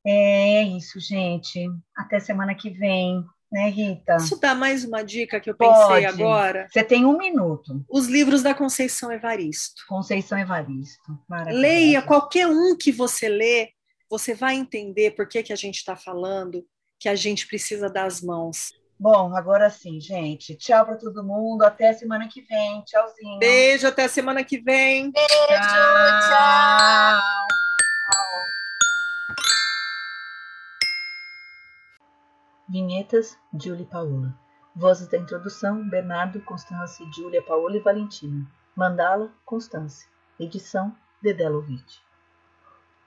C: É isso, gente. Até semana que vem né, Rita?
A: Posso dar mais uma dica que eu pensei Pode. agora?
C: Você tem um minuto.
A: Os livros da Conceição Evaristo.
C: Conceição Evaristo.
A: Leia qualquer um que você lê, você vai entender por que, que a gente está falando que a gente precisa das mãos.
C: Bom, agora sim, gente. Tchau para todo mundo. Até semana que vem. Tchauzinho.
A: Beijo, até semana que vem.
G: Beijo, tchau. tchau.
J: Vinhetas, Julie Paola. Vozes da introdução, Bernardo, Constância, Júlia, Paola e Valentina. Mandala, Constância. Edição, Dedelovitch.